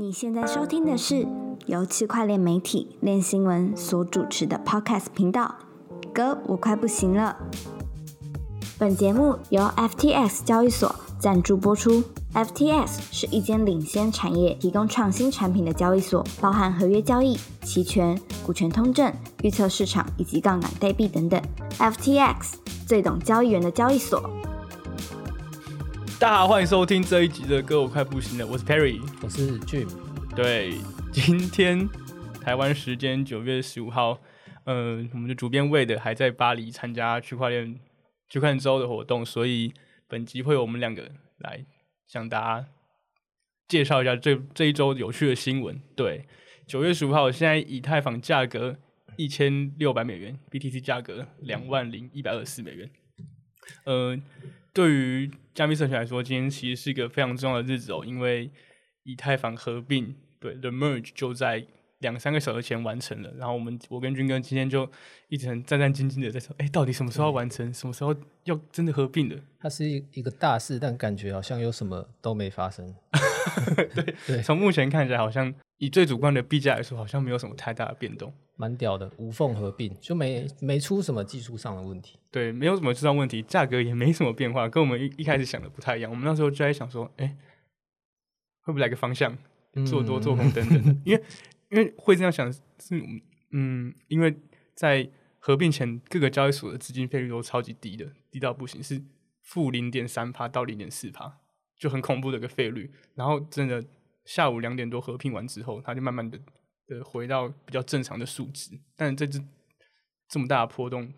你现在收听的是由区块链媒体链新闻所主持的 Podcast 频道。哥，我快不行了。本节目由 FTX 交易所赞助播出。FTX 是一间领先产业、提供创新产品的交易所，包含合约交易、期权、股权通证、预测市场以及杠杆代币等等。FTX 最懂交易员的交易所。大家好，欢迎收听这一集的歌，我快不行了。我是 Perry，我是 Jim。对，今天台湾时间九月十五号，呃，我们的主编魏的还在巴黎参加区块链区块链周的活动，所以本集会有我们两个来向大家介绍一下这这一周有趣的新闻。对，九月十五号，现在以太坊价格一千六百美元，BTC 价格两万零一百二十四美元。呃，对于加密社群来说，今天其实是一个非常重要的日子哦，因为以太坊合并，对，the merge 就在两三个小时前完成了。然后我们，我跟军哥今天就一直很战战兢兢的在说，哎，到底什么时候完成？什么时候要真的合并的？它是一一个大事，但感觉好像有什么都没发生。对 对，从目前看起来，好像以最主观的币价来说，好像没有什么太大的变动。蛮屌的，无缝合并就没没出什么技术上的问题。对，没有什么技术问题，价格也没什么变化，跟我们一一开始想的不太一样。我们那时候就在想说，哎，会不会来个方向，做多做空等等的？因为因为会这样想是，嗯，因为在合并前，各个交易所的资金费率都超级低的，低到不行，是负零点三帕到零点四帕，就很恐怖的一个费率。然后真的下午两点多合并完之后，它就慢慢的。呃，回到比较正常的数值，但这只这么大的波动，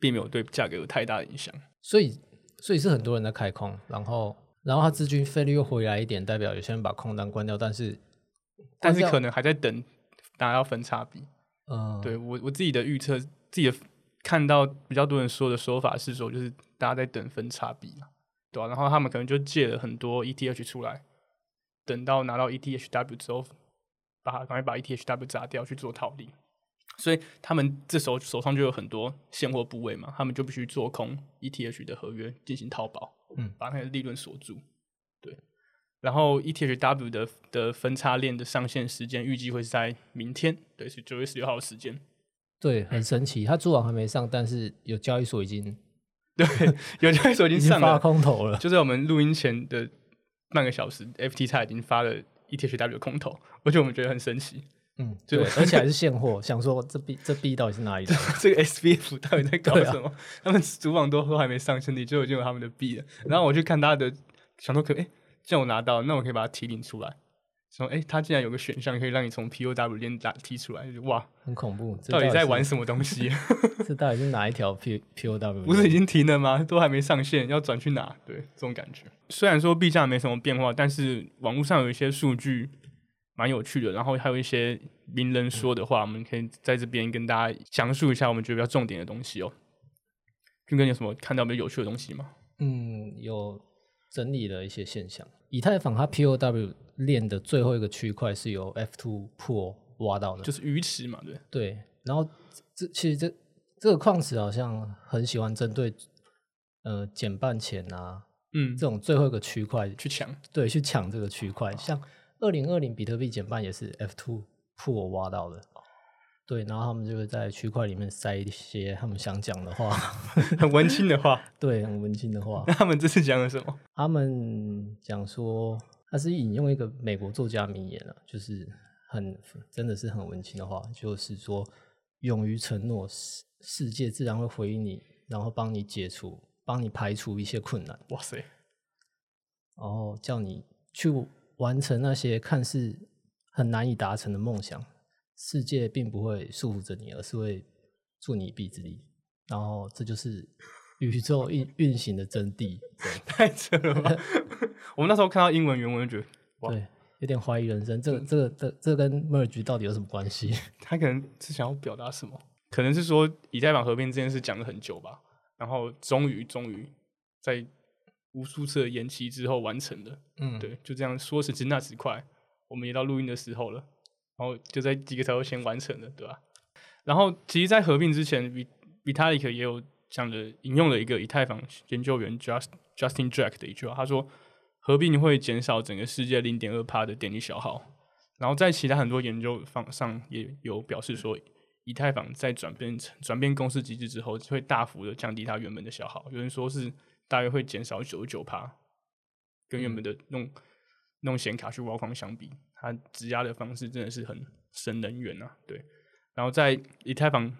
并没有对价格有太大的影响。所以，所以是很多人在开空，然后，然后它资金费率又回来一点，代表有些人把空单关掉，但是，但是可能还在等大家要分差比。嗯，对我我自己的预测，自己的看到比较多人说的说法是说，就是大家在等分差比嘛，对吧？然后他们可能就借了很多 ETH 出来，等到拿到 ETHW 之后。把它赶快把 ETHW 砸掉去做套利，所以他们这时候手上就有很多现货部位嘛，他们就必须做空 ETH 的合约进行套保，嗯，把那个利润锁住。对，然后 ETHW 的的分叉链的上线时间预计会是在明天，对，是九月十六号的时间。对，很神奇，它主网还没上，但是有交易所已经 对，有交易所已经上发空头了，就在我们录音前的半个小时，FTX 已经发了。ETHW 空头，而且我们觉得很神奇，嗯，对，而且还是现货。想说这币这币到底是哪里的？这个 SBF 到底在搞什么？他们主网都都还没上线，你就已经有他们的币了。然后我去看他的，想说可哎，既然我拿到，那我可以把它提领出来。说哎，他竟然有个选项可以让你从 POW 链打提出来，哇，很恐怖！到底在玩什么东西？这到底是哪一条 P POW？不是已经停了吗？都还没上线，要转去哪？对，这种感觉。虽然说币价没什么变化，但是网络上有一些数据蛮有趣的，然后还有一些名人说的话，我们可以在这边跟大家详述一下我们觉得比较重点的东西哦。军哥，你有什么看到比较有趣的东西吗？嗯，有整理了一些现象。以太坊它 POW 链的最后一个区块是由 F2 Pool 挖到的，就是鱼池嘛，对。对，然后这其实这这个矿池好像很喜欢针对呃减半前啊，嗯，这种最后一个区块去抢，对，去抢这个区块。像二零二零比特币减半也是 F2 Pool 挖到的。对，然后他们就会在区块里面塞一些他们想讲的话，很文青的话。对，很文青的话。那他们这次讲了什么？他们讲说，他是引用一个美国作家名言了，就是很真的是很文青的话，就是说，勇于承诺，世世界自然会回应你，然后帮你解除，帮你排除一些困难。哇塞！然后叫你去完成那些看似很难以达成的梦想。世界并不会束缚着你，而是会助你一臂之力。然后，这就是宇宙运 运行的真谛。太扯了吧！我们那时候看到英文原文，就觉得对，有点怀疑人生。这个、这个、这、这跟 merge 到底有什么关系？他可能是想要表达什么？可能是说以太坊合并这件事讲了很久吧，然后终于、终于在无数次的延期之后完成了。嗯，对，就这样说时迟那时快，我们也到录音的时候了。然后就在几个小时前完成的，对吧？然后其实，在合并之前，Vitalik 也有讲的引用了一个以太坊研究员 Just Justin Drake 的一句话，他说：“合并会减少整个世界零点二帕的电力消耗。”然后在其他很多研究方上也有表示说，以太坊在转变成转变公式机制之后，会大幅的降低它原本的消耗。有人说是大约会减少九十九帕，跟原本的弄弄显卡去挖矿相比，它质押的方式真的是很省能源啊。对，然后在以太坊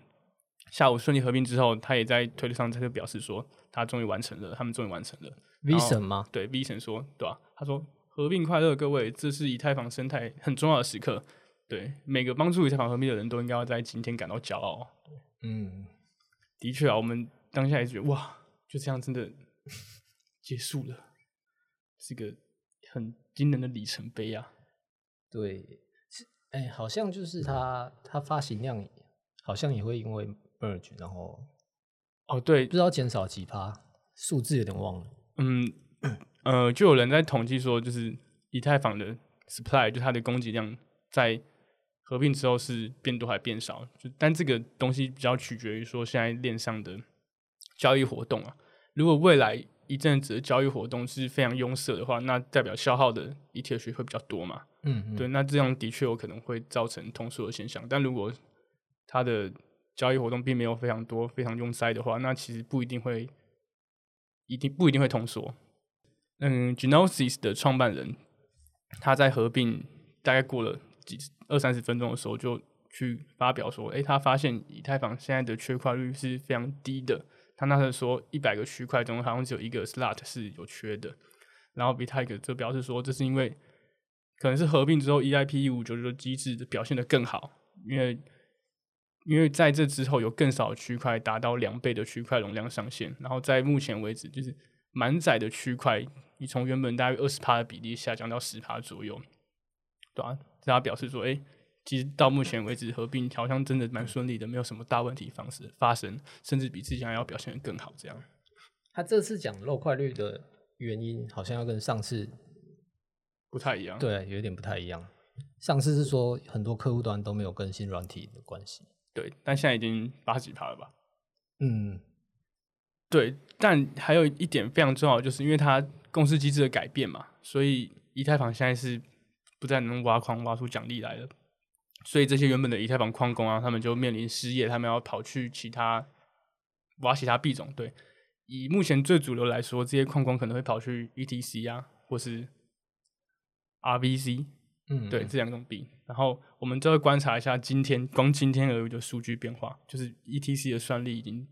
下午顺利合并之后，他也在推特上他就表示说，他终于完成了，他们终于完成了。V 神吗？对，V 神说，对吧、他说合并快乐，各位，这是以太坊生态很重要的时刻。对，每个帮助以太坊合并的人都应该要在今天感到骄傲。嗯，的确啊，我们当下也觉得哇，就这样真的结束了，是个很惊人的里程碑啊。对，是哎、好像就是它它发行量好像也会因为 merge，然后哦，对不，知道减少几趴，数字有点忘了。嗯，呃，就有人在统计说，就是以太坊的 supply，就它的供给量在合并之后是变多还变少，就但这个东西比较取决于说现在链上的交易活动啊。如果未来一阵子的交易活动是非常拥塞的话，那代表消耗的 ETH 会比较多嘛？嗯，对，那这样的确有可能会造成通缩的现象。但如果它的交易活动并没有非常多、非常拥塞的话，那其实不一定会，一定不一定会通缩。嗯，Genosis 的创办人他在合并大概过了几二三十分钟的时候，就去发表说，诶，他发现以太坊现在的缺块率是非常低的。他那时候说，一百个区块中好像只有一个 slot 是有缺的。然后 Vitalik 就表示说，这是因为可能是合并之后 EIP 一五九九机制表现的更好，因为因为在这之后有更少区块达到两倍的区块容量上限，然后在目前为止就是满载的区块，你从原本大约二十帕的比例下降到十帕左右，对啊，他表示说，哎、其实到目前为止合并好像真的蛮顺利的，没有什么大问题方式发生，甚至比之前还要表现的更好，这样。他这次讲漏快率的原因，好像要跟上次不太一样，对有点不太一样。上次是说很多客户端都没有更新软体的关系。对，但现在已经八十几趴了吧？嗯，对，但还有一点非常重要，就是因为它公司机制的改变嘛，所以以太坊现在是不再能挖矿挖出奖励来了，所以这些原本的以太坊矿工啊，他们就面临失业，他们要跑去其他挖其他币种。对，以目前最主流来说，这些矿工可能会跑去 ETC 啊，或是 RVC，嗯，对，这两种币。然后我们就会观察一下今天光今天而已的数据变化，就是 ETC 的算力已经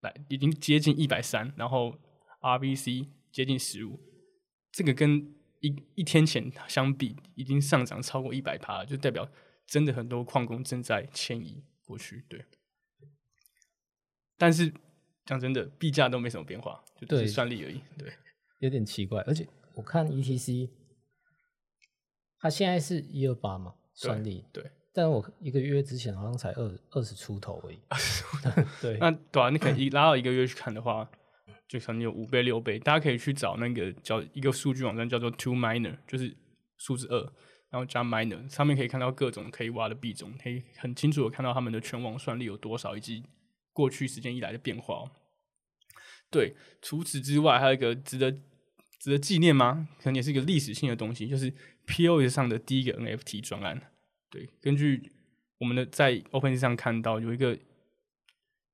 来已经接近一百三，然后 RVC 接近十五，这个跟一一天前相比已经上涨超过一百趴，就代表真的很多矿工正在迁移过去。对，但是讲真的，币价都没什么变化，就只是算力而已。对，有点奇怪。而且我看 ETC，它现在是一二八嘛，算力，对，但我一个月之前好像才二二十出头而已。对，那对啊，你可能一拉到一个月去看的话，就可能有五倍六倍。大家可以去找那个叫一个数据网站叫做 Two Miner，就是数字二，然后加 Miner，上面可以看到各种可以挖的币种，可以很清楚的看到他们的全网算力有多少，以及过去时间以来的变化哦。对，除此之外，还有一个值得值得纪念吗？可能也是一个历史性的东西，就是 POS 上的第一个 NFT 专案。对，根据我们的在 OpenSea 上看到有一个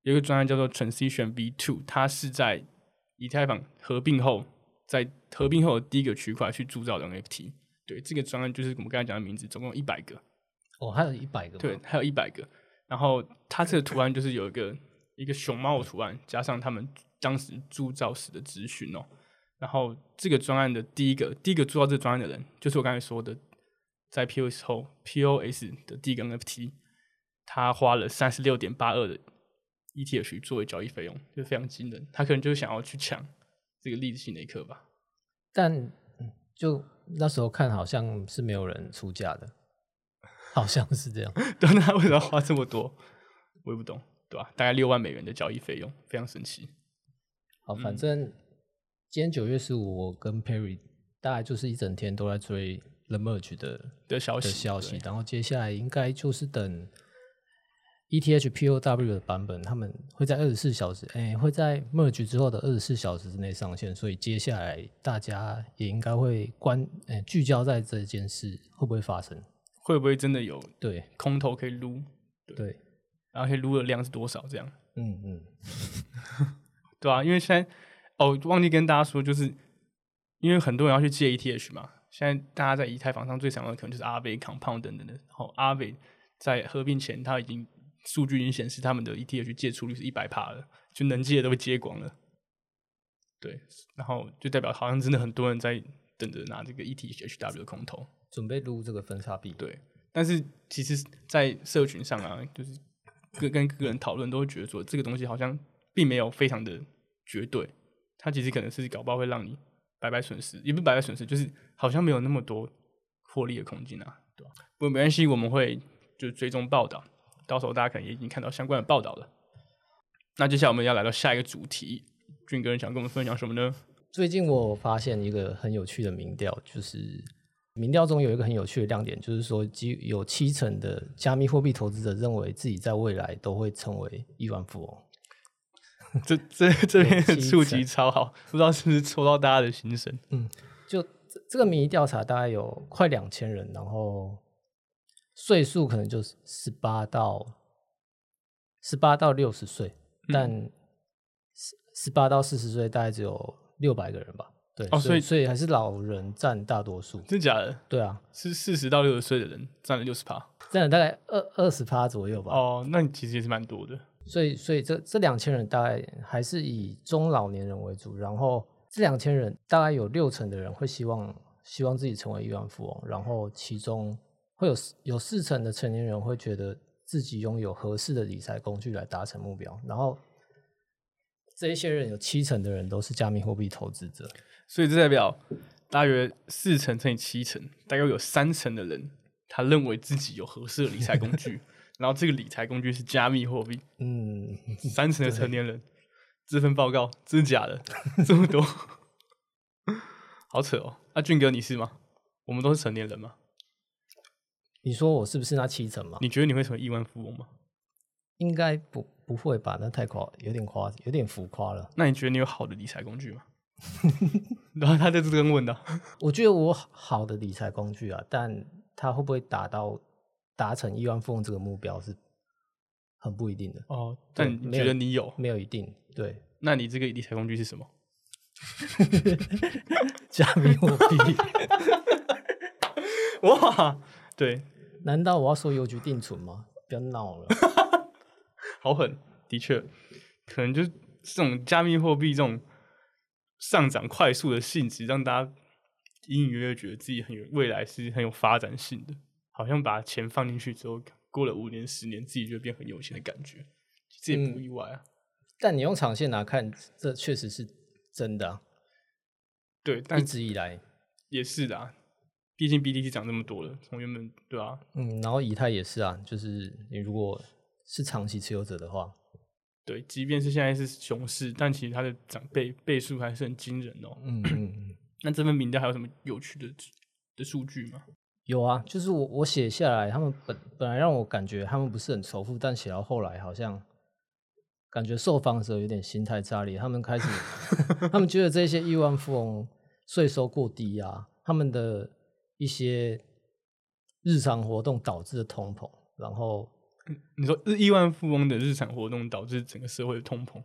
有一个专案叫做 Transition V Two，它是在以太坊合并后，在合并后的第一个区块去铸造的 NFT。对，这个专案就是我们刚才讲的名字，总共有一百个。哦，还有一百个，对，，还有一百个。然后它这个图案就是有一个一个熊猫的图案，加上他们当时铸造时的资讯哦。然后这个专案的第一个第一个做到这个专案的人，就是我刚才说的，在 POS 后 POS 的第一个 NFT，他花了三十六点八二的 ETH 作为交易费用，就非常惊人。他可能就是想要去抢这个历史性的一刻吧。但嗯就那时候看好像是没有人出价的，好像是这样。对，那他为什么花这么多？我也不懂，对吧？大概六万美元的交易费用，非常神奇。好，嗯反正今天九月十五，我跟 Perry 大概就是一整天都在追 The Merge 的的的消息，消息，然后接下来应该就是等 ETH POW 的版本，他们会在二十四小时，哎、会在 Merge 之后的二十四小时之内上线，所以接下来大家也应该会关，哎、聚焦在这件事会不会发生。会不会真的有对空头可以撸，对，然后可以撸的量是多少这样？嗯嗯，对啊，因为现在哦，忘记跟大家说，就是因为很多人要去借 ETH 嘛，现在大家在以太坊上最常用的可能就是阿贝、Compound 等等的。然后阿贝在合并前，它已经数据已经显示他们的 ETH 借出率是一百帕了，就能借的都被借光了。对，然后就代表好像真的很多人在等着拿这个 ETHW 的空投。准备撸这个分叉币。对，但是其实，在社群上啊，就是各跟各个人讨论，都会觉得说这个东西好像并没有非常的绝对，它其实可能是搞不好会让你白白损失，也不白白损失，就是好像没有那么多获利的空间啊，对吧？不过没关系，我们会就追踪报道，到时候大家可能也已经看到相关的报道了。那接下来我们要来到下一个主题，俊哥想跟我们分享什么呢？最近我发现一个很有趣的民调，就是民调中有一个很有趣的亮点，就是说，几有七成的加密货币投资者认为自己在未来都会成为亿万富翁。这这这边的触及超好，不知道是不是戳到大家的心声。嗯就这这个民意调查大概有快两千人，然后岁数可能就是十八到十八到六十岁，但十十八到四十岁大概只有六百个人吧。对，哦所以所以还是老人占大多数。真假的？对啊，是四十到六十岁的人占了六十趴。占了大概二二十趴左右吧。哦，那你其实也是蛮多的。所以，所以这这两千人大概还是以中老年人为主，然后这两千人大概有六成的人会希望希望自己成为亿万富翁，然后其中会有有四成的成年人会觉得自己拥有合适的理财工具来达成目标，然后这一些人有七成的人都是加密货币投资者，所以这代表大约四成乘以七成，大概有三成的人他认为自己有合适的理财工具，然后这个理财工具是加密货币。嗯，三成的成年人这份报告真的假的？这么多，好扯哦。那、俊哥你是吗？我们都是成年人吗？你说我是不是那七成嘛？你觉得你会成为亿万富翁吗？应该不不会吧？那太夸，有点夸，有点浮夸了。那你觉得你有好的理财工具吗？然后他在这边问的，我觉得我好的理财工具啊，但它会不会达到达成亿万富翁这个目标是很不一定的，哦，但你觉得你有？没有一定。对，那你这个理财工具是什么？加密货币，哇，对，难道我要说邮局定存吗？不要闹了。好狠，的确，可能就是这种加密货币这种上涨快速的性质，让大家隐隐约约觉得自己很有未来是很有发展性的，好像把钱放进去之后，过了五年、十年，自己就会变很有钱的感觉，这也不意外啊。但你用长线来看，这确实是真的、啊，对，一直以来，也是的、啊，毕竟 BTC 涨这么多了，从原本对啊，嗯，然后以太也是啊，就是你如果是长期持有者的话，对，即便是现在是熊市，但其实它的涨倍倍数还是很惊人哦。嗯嗯嗯，那这份名单还有什么有趣的的数据吗？有啊，就是我我写下来，他们本本来让我感觉他们不是很仇富，但写到后来好像感觉受访者有点心态炸裂，他们开始 他们觉得这些亿万富翁税收过低啊，他们的一些日常活动导致的通膨，然后你说日亿万富翁的日常活动导致整个社会的通膨，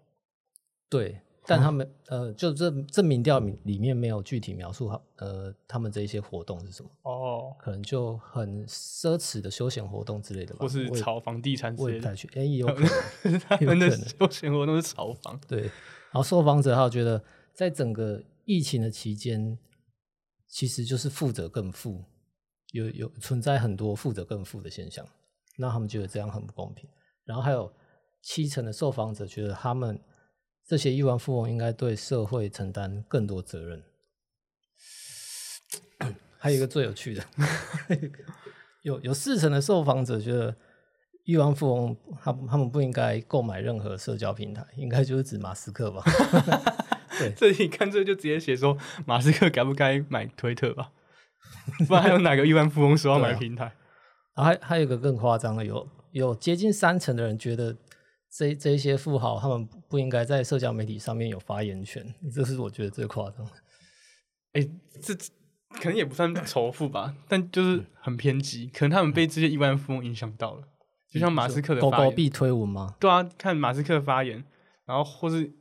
对，但他们呃，就这这民调里里面没有具体描述好呃他们这一些活动是什么，哦，可能就很奢侈的休闲活动之类的吧，或是我炒房地产之类的，我也不太去，哎、也有 可能。他们的休闲活动是炒房。对，然后受访者还有觉得，在整个疫情的期间，其实就是富者更富，有有存在很多富者更富的现象，那他们觉得这样很不公平。然后还有七成的受访者觉得，他们这些亿万富翁应该对社会承担更多责任。还有一个最有趣的，有有四成的受访者觉得亿万富翁他他们不应该购买任何社交平台，应该就是指马斯克吧？这里看这就直接写说马斯克该不该买推特吧？不然还有哪个亿万富翁说要买平台？然后还还有一个更夸张的，有有接近三成的人觉得这这一些富豪他们不应该在社交媒体上面有发言权，这是我觉得最夸张的。哎、这可能也不算仇富吧，但就是很偏激，可能他们被这些亿万富翁影响到了，就像马斯克的狗狗币推文吗？对啊，看马斯克的发言，然后或是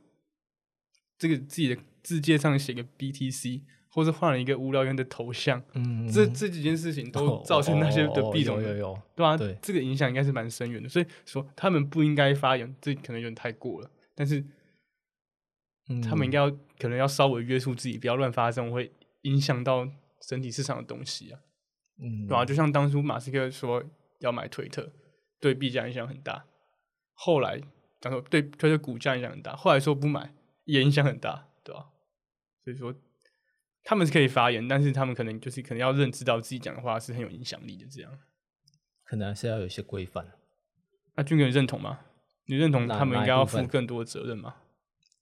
这个自己的字界上写个 BTC，或是换了一个无聊猿的头像，嗯，这这几件事情都造成那些的币种哦有有有，对啊，对。这个影响应该是蛮深远的，所以说他们不应该发言，这可能有点太过了。但是他们应该要可能要稍微约束自己，不要乱发这种会影响到整体市场的东西啊，嗯，对啊，就像当初马斯克说要买推特，对币价影响很大，后来讲说对推特股价影响很大，后来说不买也影响很大，对吧、所以说他们是可以发言，但是他们可能就是可能要认知到自己讲的话是很有影响力的，这样。可能还是要有一些规范。那俊哥你认同吗？你认同他们应该要负更多的责任吗？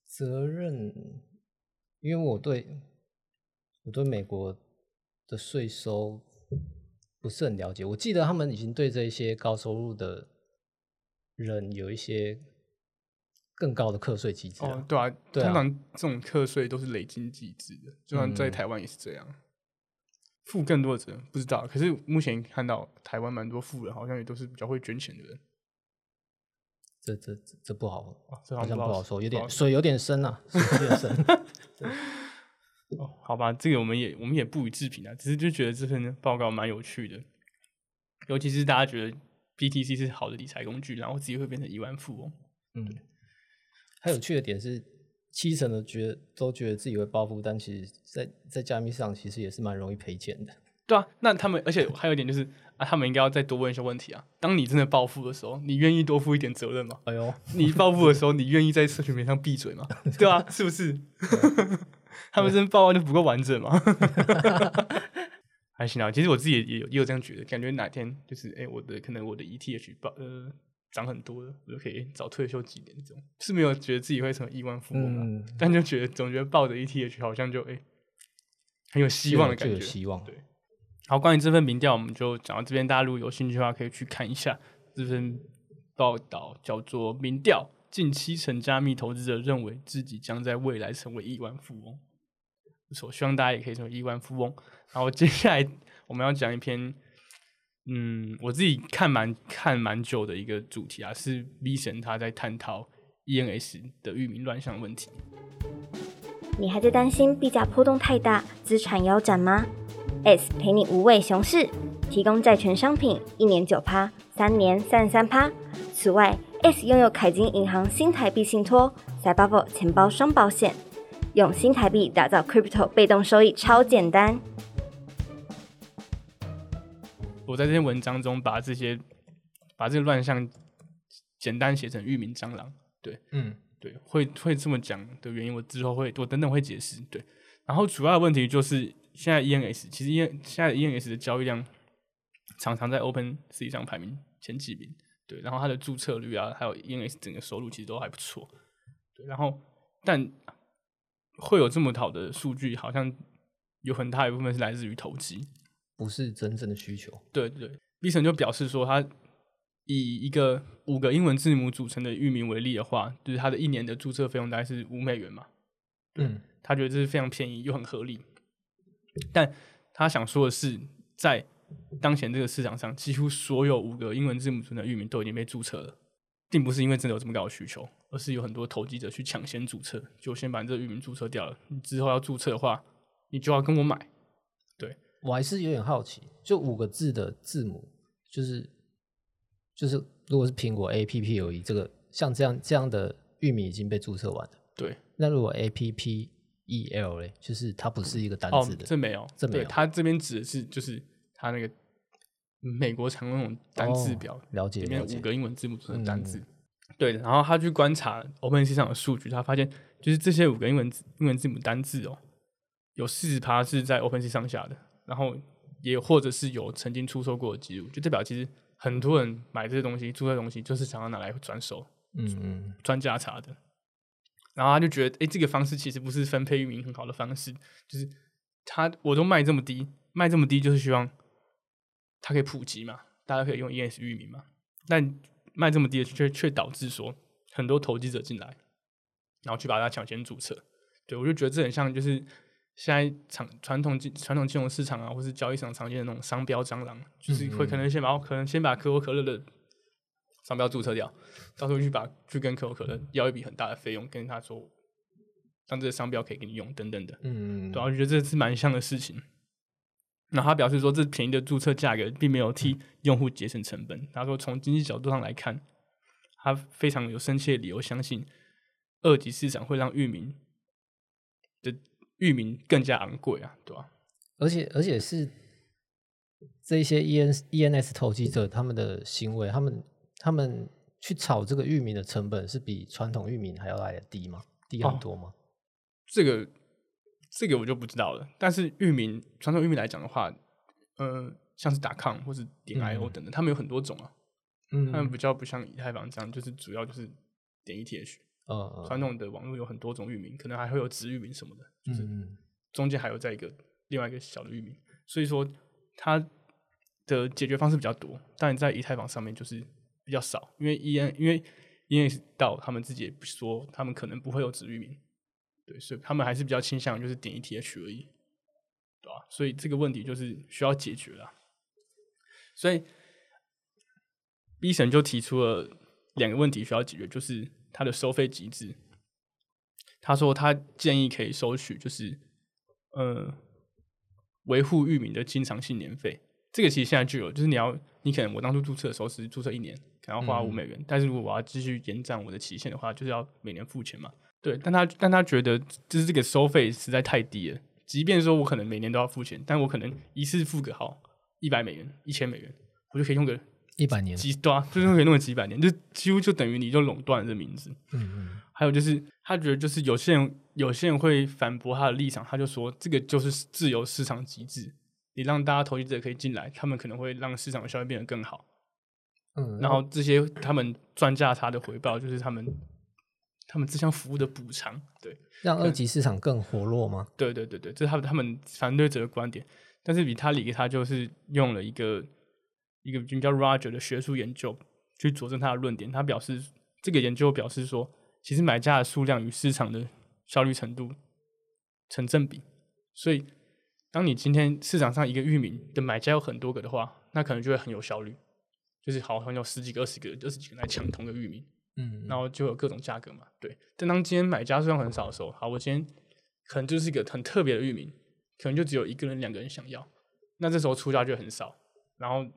责任，因为我对我对美国的税收不是很了解。我记得他们已经对这一些高收入的人有一些更高的课税机制了。哦，对啊，对啊通常这种课税都是累进机制的，就算在嗯台湾也是这样。负更多的责任不知道，可是目前看到台湾蛮多富人好像也都是比较会捐钱的人。这这这这不好，这好好像不好说有点水有点深啊，水有点深。哦，好吧，这个我们也我们也不予置评啊，只是就觉得这份报告蛮有趣的，尤其是大家觉得 BTC 是好的理财工具，然后自己会变成亿万富翁。嗯，还有趣的点是，七成的觉得都觉得自己会暴富，但其实在在加密市场其实也是蛮容易赔钱的。对啊，那他们，而且还有一点就是啊，他们应该要再多问一些问题啊。当你真的暴富的时候，你愿意多负一点责任吗？哎呦，你暴富的时候，你愿意在社群媒体上闭嘴吗？对啊，是不是？他们真的报告就不够完整吗？还行啊，其实我自己也有也有这样觉得，感觉哪天就是哎、我的可能我的 ETH 报呃涨很多了，我就可以早退休几年这种，是没有觉得自己会成为亿万富翁啊，嗯，但就觉得总觉得抱着 ETH 好像就哎、很有希望的感觉，有希望。对好，关于这份民调，我们就讲到这边。大家如果有兴趣的话，可以去看一下这份报道，叫做《民调：近七成加密投资者认为自己将在未来成为亿万富翁》。不错，希望大家也可以成为亿万富翁。然后接下来我们要讲一篇，嗯，我自己看蛮看蛮久的一个主题啊，是 V 神他在探讨 ENS 的域名乱象问题。你还在担心币价波动太大，资产腰斩吗？S 陪你无畏熊市，提供债权商品，一年九趴，三年三十三趴。此外，S 拥有凯金银行新台币信托、Cyber 钱包双保险，用新台币打造 Crypto 被动收益，超简单。我在这篇文章中把这些把这个乱象简单写成域名蟑螂。对嗯，对，会会这么讲的原因，我之后会我等等会解释。对，然后主要的问题就是现在 ENS 其实 E 现在 ENS 的交易量常常在 Open Sea 上排名前几名，对，然后它的注册率啊，还有 ENS 整个收入其实都还不错，对，然后但会有这么好的数据，好像有很大一部分是来自于投机，不是真正的需求。对对，B 神就表示说，他以一个五个英文字母组成的域名为例的话，就是他的一年的注册费用大概是五美元嘛，嗯，他觉得这是非常便宜又很合理。但他想说的是，在当前这个市场上，几乎所有五个英文字母组成的域名都已经被注册了，并不是因为真的有这么高的需求，而是有很多投机者去抢先注册，就先把这个域名注册掉了。你之后要注册的话，你就要跟我买。我还是有点好奇，就五个字的字母，就是就是，如果是苹果 A P P 而已，这个像这样这样的域名已经被注册完了。对，那如果 A P P E L 嘞，就是它不是一个单哦字，的，这没有，这没有它这边指的是就是它那个美国常用那种单字表，哦了解里面五个英文字母组成的单字。嗯对的，然后他去观察 OpenSea 上的数据，他发现就是这些五个英文字英文字母单字哦，有四十趴是在 OpenSea 上下的，然后也或者是有曾经出售过的记录，就代表其实很多人买这些东西、注册东西，就是想要拿来转手、嗯嗯，专家查的。然后他就觉得，哎，这个方式其实不是分配域名很好的方式，就是他我都卖这么低，卖这么低就是希望它可以普及嘛，大家可以用 ES 域名嘛。但卖这么低的却却导致说很多投机者进来，然后去把它抢先注册。对我就觉得这很像就是现在常传统金传统金融市场啊，或是交易上常见的那种商标蟑螂，就是会可能先把可能先把可口可乐的商标注册掉，到时候去把去跟可口可乐要一笔很大的费用，跟他说让这个商标可以给你用等等的。嗯，对啊，我觉得这是蛮像的事情。那他表示说，这便宜的注册价格并没有替用户节省成本。他说，从经济角度上来看，他非常有深切的理由相信，二级市场会让域名的域名更加昂贵啊，对吧、而且而且是这一些 E N E N S 投机者他们的行为，他们他们去炒这个域名的成本是比传统域名还要来的低吗？低很哦多吗？这个这个我就不知道了。但是域名传统域名来讲的话，呃，像是打 com 或是点 io 嗯等等，他们有很多种啊，嗯他们比较不像以太坊这样，就是主要就是点 ETH。呃传统的网络有很多种域名，可能还会有子域名什么的，就是嗯中间还有在一个另外一个小的域名，所以说它的解决方式比较多，但在以太坊上面就是比较少，因为 EN 因为 EN 到他们自己也不说，他们可能不会有子域名，对，所以他们还是比较倾向于就是点 ETH 而已，对吧、所以这个问题就是需要解决啦。所以 B 神就提出了两个问题需要解决，就是它的收费机制。他说他建议可以收取就是呃维护域名的经常性年费，这个其实现在就有，就是你要你可能我当初注册的时候是注册一年，可能要花五嗯美元，但是如果我要继续延展我的期限的话，就是要每年付钱嘛。对，但他但他觉得就是这个收费实在太低了，即便说我可能每年都要付钱，但我可能一次付个好一百美元、一千美元，我就可以用个一百年，几对啊，就是可以弄个几百年，就几乎就等于你就垄断了这名字。嗯嗯还有就是，他觉得就是有些人有些人会反驳他的立场，他就说这个就是自由市场机制，你让大家投资者可以进来，他们可能会让市场的效率变得更好。嗯，然后这些他们赚价差的回报，就是他们他们这项服务的补偿。对，让二级市场更活络吗？对对对对，这是他们他们反对者的观点。但是比他理他就是用了一个一个名叫 Roger 的学术研究去佐证他的论点。他表示，这个研究表示说，其实买家的数量与市场的效率程度成正比。所以，当你今天市场上一个域名的买家有很多个的话，那可能就会很有效率，就是好像有十几个、二十个、二十几个来抢同个域名。嗯，然后就有各种价格嘛，对。但当今天买家数量很少的时候，好，我今天可能就是一个很特别的域名，可能就只有一个人、两个人想要，那这时候出价就很少，然后、嗯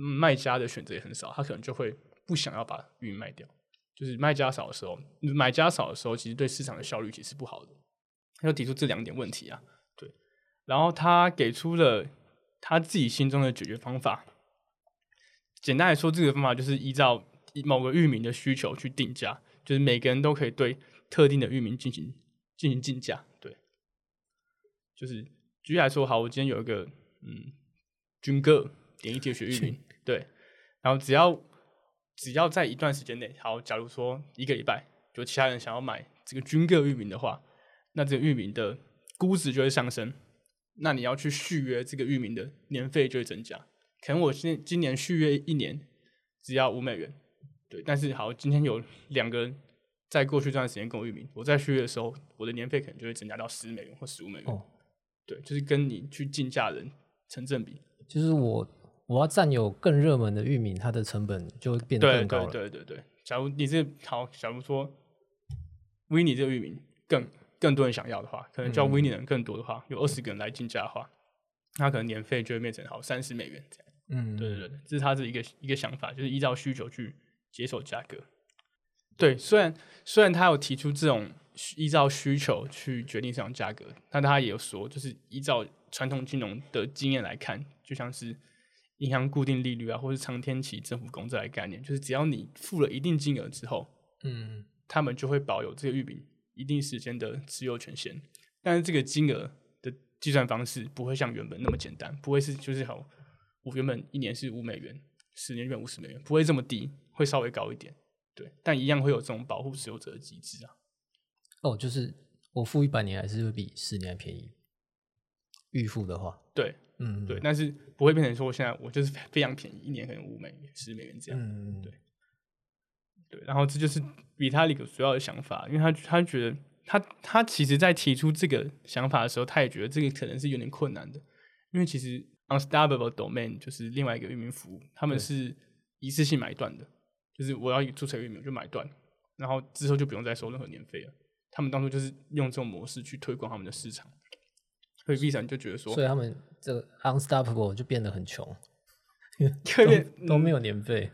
卖家的选择也很少，他可能就会不想要把域名卖掉。就是卖家少的时候，买家少的时候，其实对市场的效率其实不好的。他就提出这两点问题啊，对。然后他给出了他自己心中的解决方法。简单来说，这个方法就是依照某个域名的需求去定价，就是每个人都可以对特定的域名进行进行竞价。对，就是举例来说，好，我今天有一个嗯军哥点一铁血域名，对，然后只要只要在一段时间内，好，假如说一个礼拜，就其他人想要买这个军个域名的话，那这个域名的估值就会上升，那你要去续约这个域名的年费就会增加。可能我今今年续约一年只要五美元，对，但是好，今天有两个人在过去这段时间跟我域名，我在续约的时候，我的年费可能就会增加到十美元或十五美元，哦，对，就是跟你去竞价人成正比，就是我我要占有更热门的域名，它的成本就会变得对更高对对。对对对。假如你这好，假如说 w i n n 这个域名更更多人想要的话，可能叫嗯 w i n n 的人更多的话，有二十个人来竞价的话，那可能年费就会变成好三十美元这样。嗯，对对对，这是他的一个一个想法，就是依照需求去接受价格。对，虽然虽然他有提出这种依照需求去决定这种价格，但他也有说，就是依照传统金融的经验来看，就像是银行固定利率啊，或是长天期政府公债的概念，就是只要你付了一定金额之后，嗯他们就会保有这个玉饼一定时间的持有权限。但是这个金额的计算方式不会像原本那么简单，不会是就是好，我原本一年是五美元，十年变五十美元，不会这么低，会稍微高一点。对，但一样会有这种保护持有者的机制啊。哦，就是我付一百年还是会比十年便宜，预付的话，对嗯，对，但是不会变成说我现在我就是非常便宜，一年可能五美元、十美元这样。嗯，对。对，然后这就是比他一个主要的想法，因为他他觉得他他其实在提出这个想法的时候，他也觉得这个可能是有点困难的，因为其实 Unstable Domain 就是另外一个域名服务，他们是一次性买断的，就是我要注册域名我就买断，然后之后就不用再收任何年费了。他们当初就是用这种模式去推广他们的市场，所以 V 闪就觉得说所以他们这个 Unstoppable 就变得很穷，因为 都没有年费。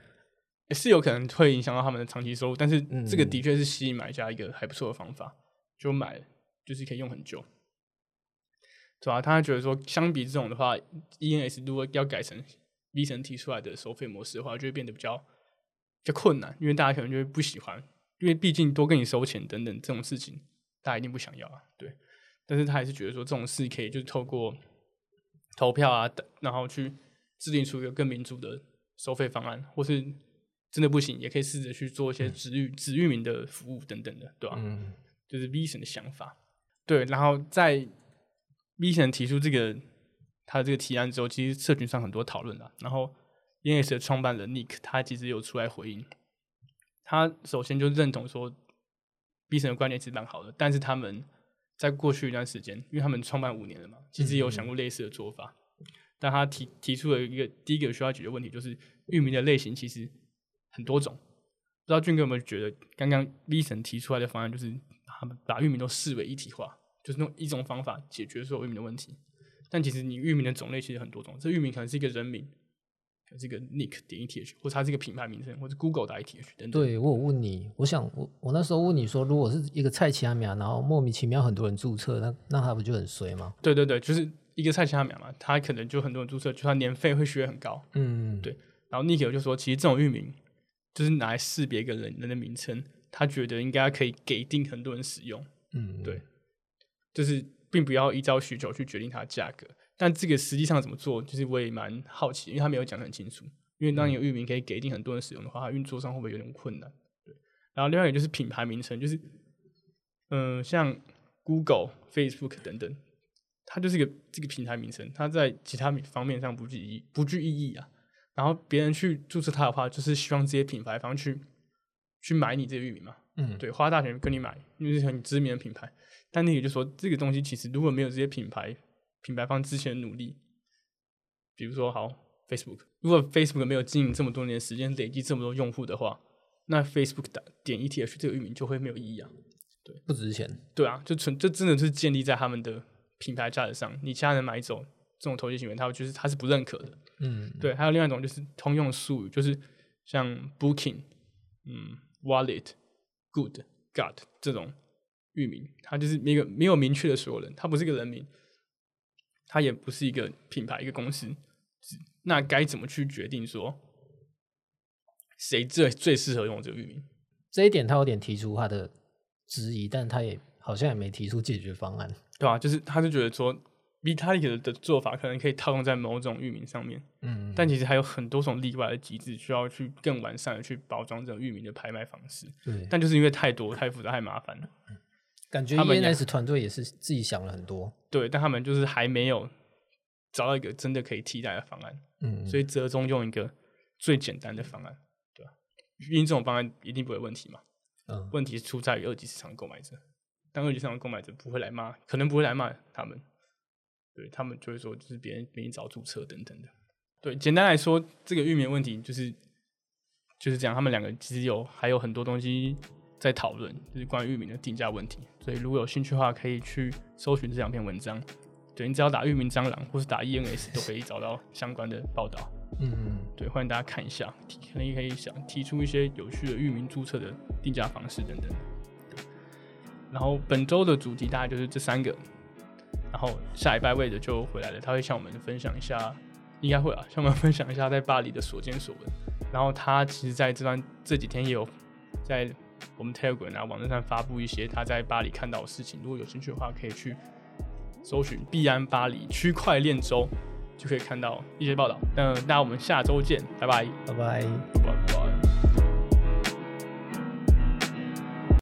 是有可能会影响到他们的长期收入，但是这个嗯的确是吸引买家一个还不错的方法，就买就是可以用很久，对吧、他觉得说，相比这种的话，ENS 如果要改成 V 神提出来的收费模式的话，就会变得比较比较困难，因为大家可能就会不喜欢，因为毕竟多跟你收钱等等这种事情，大家一定不想要啊，对。但是他还是觉得说，这种事可以就是透过投票啊，等然后去制定出一个更民主的收费方案，或是真的不行，也可以试着去做一些子域子域名的服务等等的，对吧、嗯，就是 V 神的想法。对，然后在 V 神提出这个他的这个提案之后，其实社群上很多讨论啦。然后 ENS 的创办人 Nick 他其实有出来回应，他首先就认同说 V 神的观点是蛮好的，但是他们在过去一段时间，因为他们创办五年了嘛，其实也有想过类似的做法。但他提提出了一个第一个需要解决问题，就是域名的类型其实很多种。不知道俊哥有没有觉得，刚刚 V 神提出来的方案就是他们把域名都视为一体化，就是用一种方法解决所有域名的问题。但其实你域名的种类其实很多种，这域名可能是一个人名，可能是一个 nick 点 eth，或者它是一个品牌名称，或者 Google 的 eth 等等。对我有问你，我想我我那时候问你说，如果是一个蔡奇亚米亚，然后莫名其妙很多人注册，那那它不就很衰吗？对对对，就是一个菜奇亚苗嘛，它可能就很多人注册，就它年费会学很高。嗯，对然后 Nick 就说，其实这种域名就是拿来识别一个人人的名称，他觉得应该可以给定很多人使用，嗯，对就是并不要依照需求去决定它的价格。但这个实际上怎么做，就是我也蛮好奇，因为他没有讲得很清楚。因为当你有域名可以给定很多人使用的话，它运作上会不会有点困难？对。然后另外一个就是品牌名称，就是嗯、呃像 Google、Facebook 等等，它就是一个这个品牌名称，它在其他方面上不具意义不具意义啊。然后别人去注册它的话，就是希望这些品牌方去去买你这个域名嘛，嗯，对，花大钱跟你买，因为是很知名的品牌。但那也就说，这个东西其实如果没有这些品牌品牌方之前的努力，比如说好 Facebook，如果 Facebook 没有经营这么多年时间，累积这么多用户的话，那 Facebook 打点 ETH 这个域名就会没有意义啊。对不值钱。对啊，就纯这真的是建立在他们的品牌价值上，你其他人买走这种投机行为，他就是他是不认可的。嗯，对，还有另外一种就是通用术语，就是像 Booking、嗯 Wallet、Good、God 这种域名，它就是一个没有明确的所有人，它不是一个人名，它也不是一个品牌、一个公司。那该怎么去决定说谁最最适合用这个域名？这一点他有点提出他的质疑，但他也好像也没提出解决方案。对吧、就是他就觉得说 Vitalik 的做法可能可以套用在某种域名上面，嗯，但其实还有很多种例外的机制，需要去更完善的去包装这种域名的拍卖方式。对，但就是因为太多、太复杂、太麻烦了，感觉他们也 ENS 团队也是自己想了很多。对，但他们就是还没有找到一个真的可以替代的方案，嗯，所以折中用一个最简单的方案，对吧、因为这种方案一定不会有问题嘛，嗯，问题是出在于二级市场的购买者，但二级市场的购买者不会来骂，可能不会来骂他们，对他们就会说就是别人别人找注册等等的。对，简单来说，这个域名问题就是就是这样，他们两个其实有还有很多东西在讨论，就是关于域名的定价问题。所以如果有兴趣的话，可以去搜寻这两篇文章。对你只要打域名蟑螂或是打 ENS 都可以找到相关的报道。嗯嗯对，欢迎大家看一下，提可能也可以想提出一些有趣的域名注册的定价方式等等。对然后本周的主题大概就是这三个，然后下礼拜魏的就回来了，他会向我们分享一下，应该会啊，向我们分享一下在巴黎的所见所闻。然后他其实在这段这几天也有在我们 Telegram 啊网站上发布一些他在巴黎看到的事情，如果有兴趣的话，可以去搜寻“币安巴黎区块链周”，就可以看到一些报道。那那我们下周见，拜拜，拜拜。拜拜。